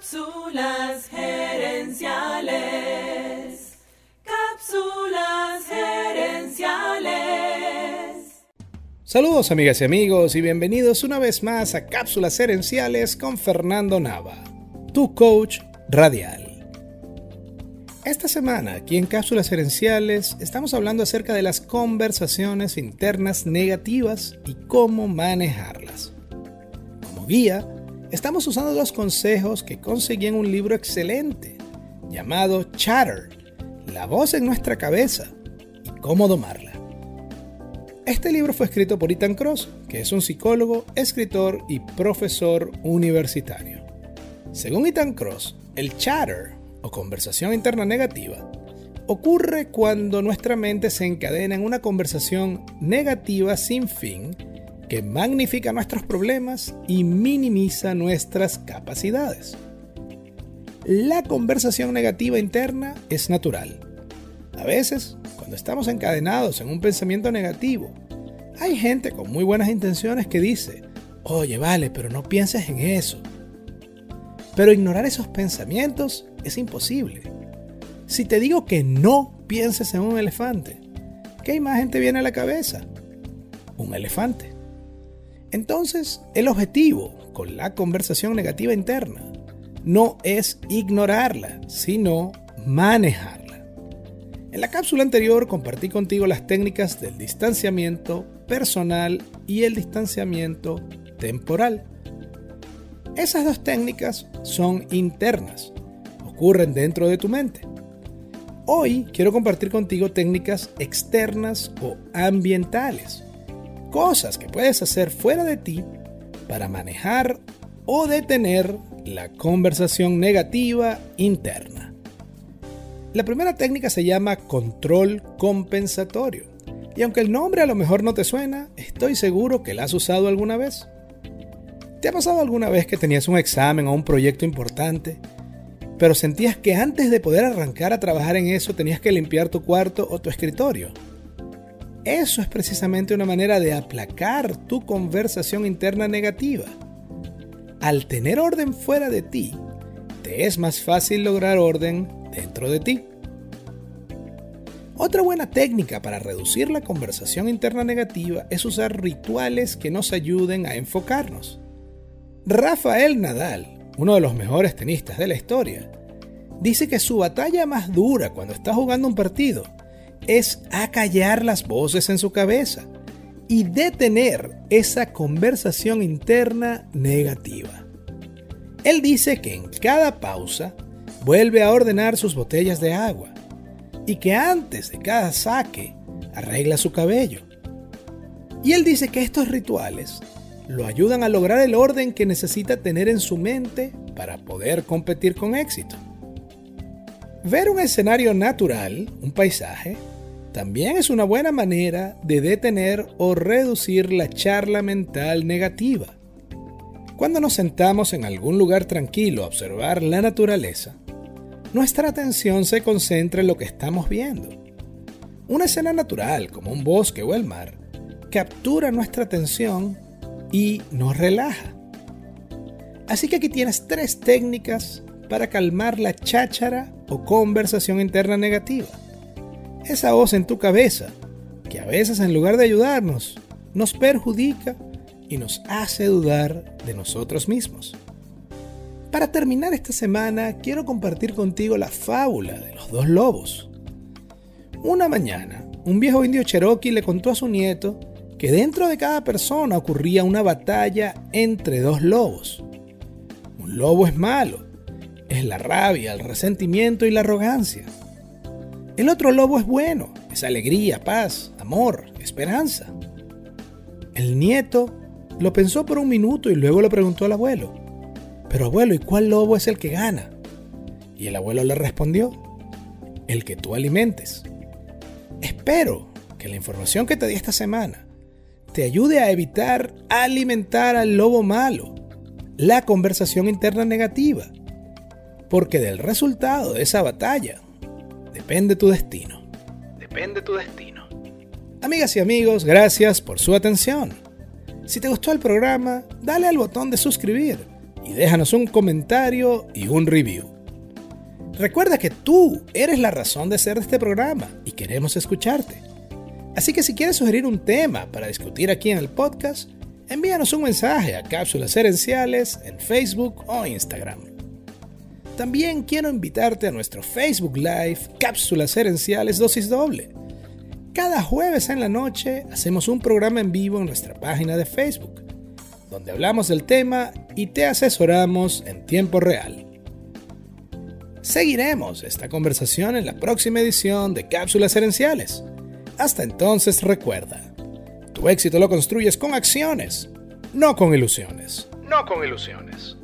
Cápsulas gerenciales. Cápsulas gerenciales. Saludos amigas y amigos y bienvenidos una vez más a Cápsulas gerenciales con Fernando Nava, tu coach radial. Esta semana, aquí en Cápsulas Gerenciales, estamos hablando acerca de las conversaciones internas negativas y cómo manejarlas. Como guía, estamos usando dos consejos que conseguí en un libro excelente llamado Chatter, la voz en nuestra cabeza y cómo domarla. Este libro fue escrito por Ethan Cross, que es un psicólogo, escritor y profesor universitario. Según Ethan Cross, el chatter o conversación interna negativa ocurre cuando nuestra mente se encadena en una conversación negativa sin fin que magnifica nuestros problemas y minimiza nuestras capacidades. La conversación negativa interna es natural. A veces, cuando estamos encadenados en un pensamiento negativo, hay gente con muy buenas intenciones que dice, oye, vale, pero no pienses en eso. Pero ignorar esos pensamientos es imposible. Si te digo que no pienses en un elefante, ¿qué imagen te viene a la cabeza? Un elefante. Entonces, el objetivo con la conversación negativa interna no es ignorarla, sino manejarla. En la cápsula anterior compartí contigo las técnicas del distanciamiento personal y el distanciamiento temporal. Esas dos técnicas son internas, ocurren dentro de tu mente. Hoy quiero compartir contigo técnicas externas o ambientales, cosas que puedes hacer fuera de ti para manejar o detener la conversación negativa interna. La primera técnica se llama control compensatorio. Y aunque el nombre a lo mejor no te suena, estoy seguro que la has usado alguna vez. ¿Te ha pasado alguna vez que tenías un examen o un proyecto importante pero sentías que antes de poder arrancar a trabajar en eso tenías que limpiar tu cuarto o tu escritorio. Eso es precisamente una manera de aplacar tu conversación interna negativa. Al tener orden fuera de ti, te es más fácil lograr orden dentro de ti. Otra buena técnica para reducir la conversación interna negativa es usar rituales que nos ayuden a enfocarnos. Rafael Nadal uno de los mejores tenistas de la historia, dice que su batalla más dura cuando está jugando un partido es acallar las voces en su cabeza y detener esa conversación interna negativa. Él dice que en cada pausa vuelve a ordenar sus botellas de agua y que antes de cada saque arregla su cabello. Y él dice que estos rituales lo ayudan a lograr el orden que necesita tener en su mente para poder competir con éxito. Ver un escenario natural, un paisaje, también es una buena manera de detener o reducir la charla mental negativa. Cuando nos sentamos en algún lugar tranquilo a observar la naturaleza, nuestra atención se concentra en lo que estamos viendo. Una escena natural, como un bosque o el mar, captura nuestra atención y nos relaja. Así que aquí tienes tres técnicas para calmar la cháchara o conversación interna negativa. Esa voz en tu cabeza, que a veces en lugar de ayudarnos, nos perjudica y nos hace dudar de nosotros mismos. Para terminar esta semana, quiero compartir contigo la fábula de los dos lobos. Una mañana, un viejo indio cherokee le contó a su nieto que dentro de cada persona ocurría una batalla entre dos lobos. Un lobo es malo, es la rabia, el resentimiento y la arrogancia. El otro lobo es bueno, es alegría, paz, amor, esperanza. El nieto lo pensó por un minuto y luego le preguntó al abuelo, pero abuelo, ¿y cuál lobo es el que gana? Y el abuelo le respondió, el que tú alimentes. Espero que la información que te di esta semana te ayude a evitar alimentar al lobo malo, la conversación interna negativa, porque del resultado de esa batalla depende tu destino. Depende tu destino. Amigas y amigos, gracias por su atención. Si te gustó el programa, dale al botón de suscribir y y déjanos un comentario y un review. Recuerda que tú eres la razón de ser de este programa y queremos escucharte. Así que si quieres sugerir un tema para discutir aquí en el podcast, envíanos un mensaje a Cápsulas Herenciales en Facebook o Instagram. También quiero invitarte a nuestro Facebook Live Cápsulas Herenciales Dosis Doble. Cada jueves en la noche hacemos un programa en vivo en nuestra página de Facebook, donde hablamos del tema y te asesoramos en tiempo real. Seguiremos esta conversación en la próxima edición de Cápsulas Herenciales. Hasta entonces recuerda, tu éxito lo construyes con acciones, no con ilusiones. No con ilusiones.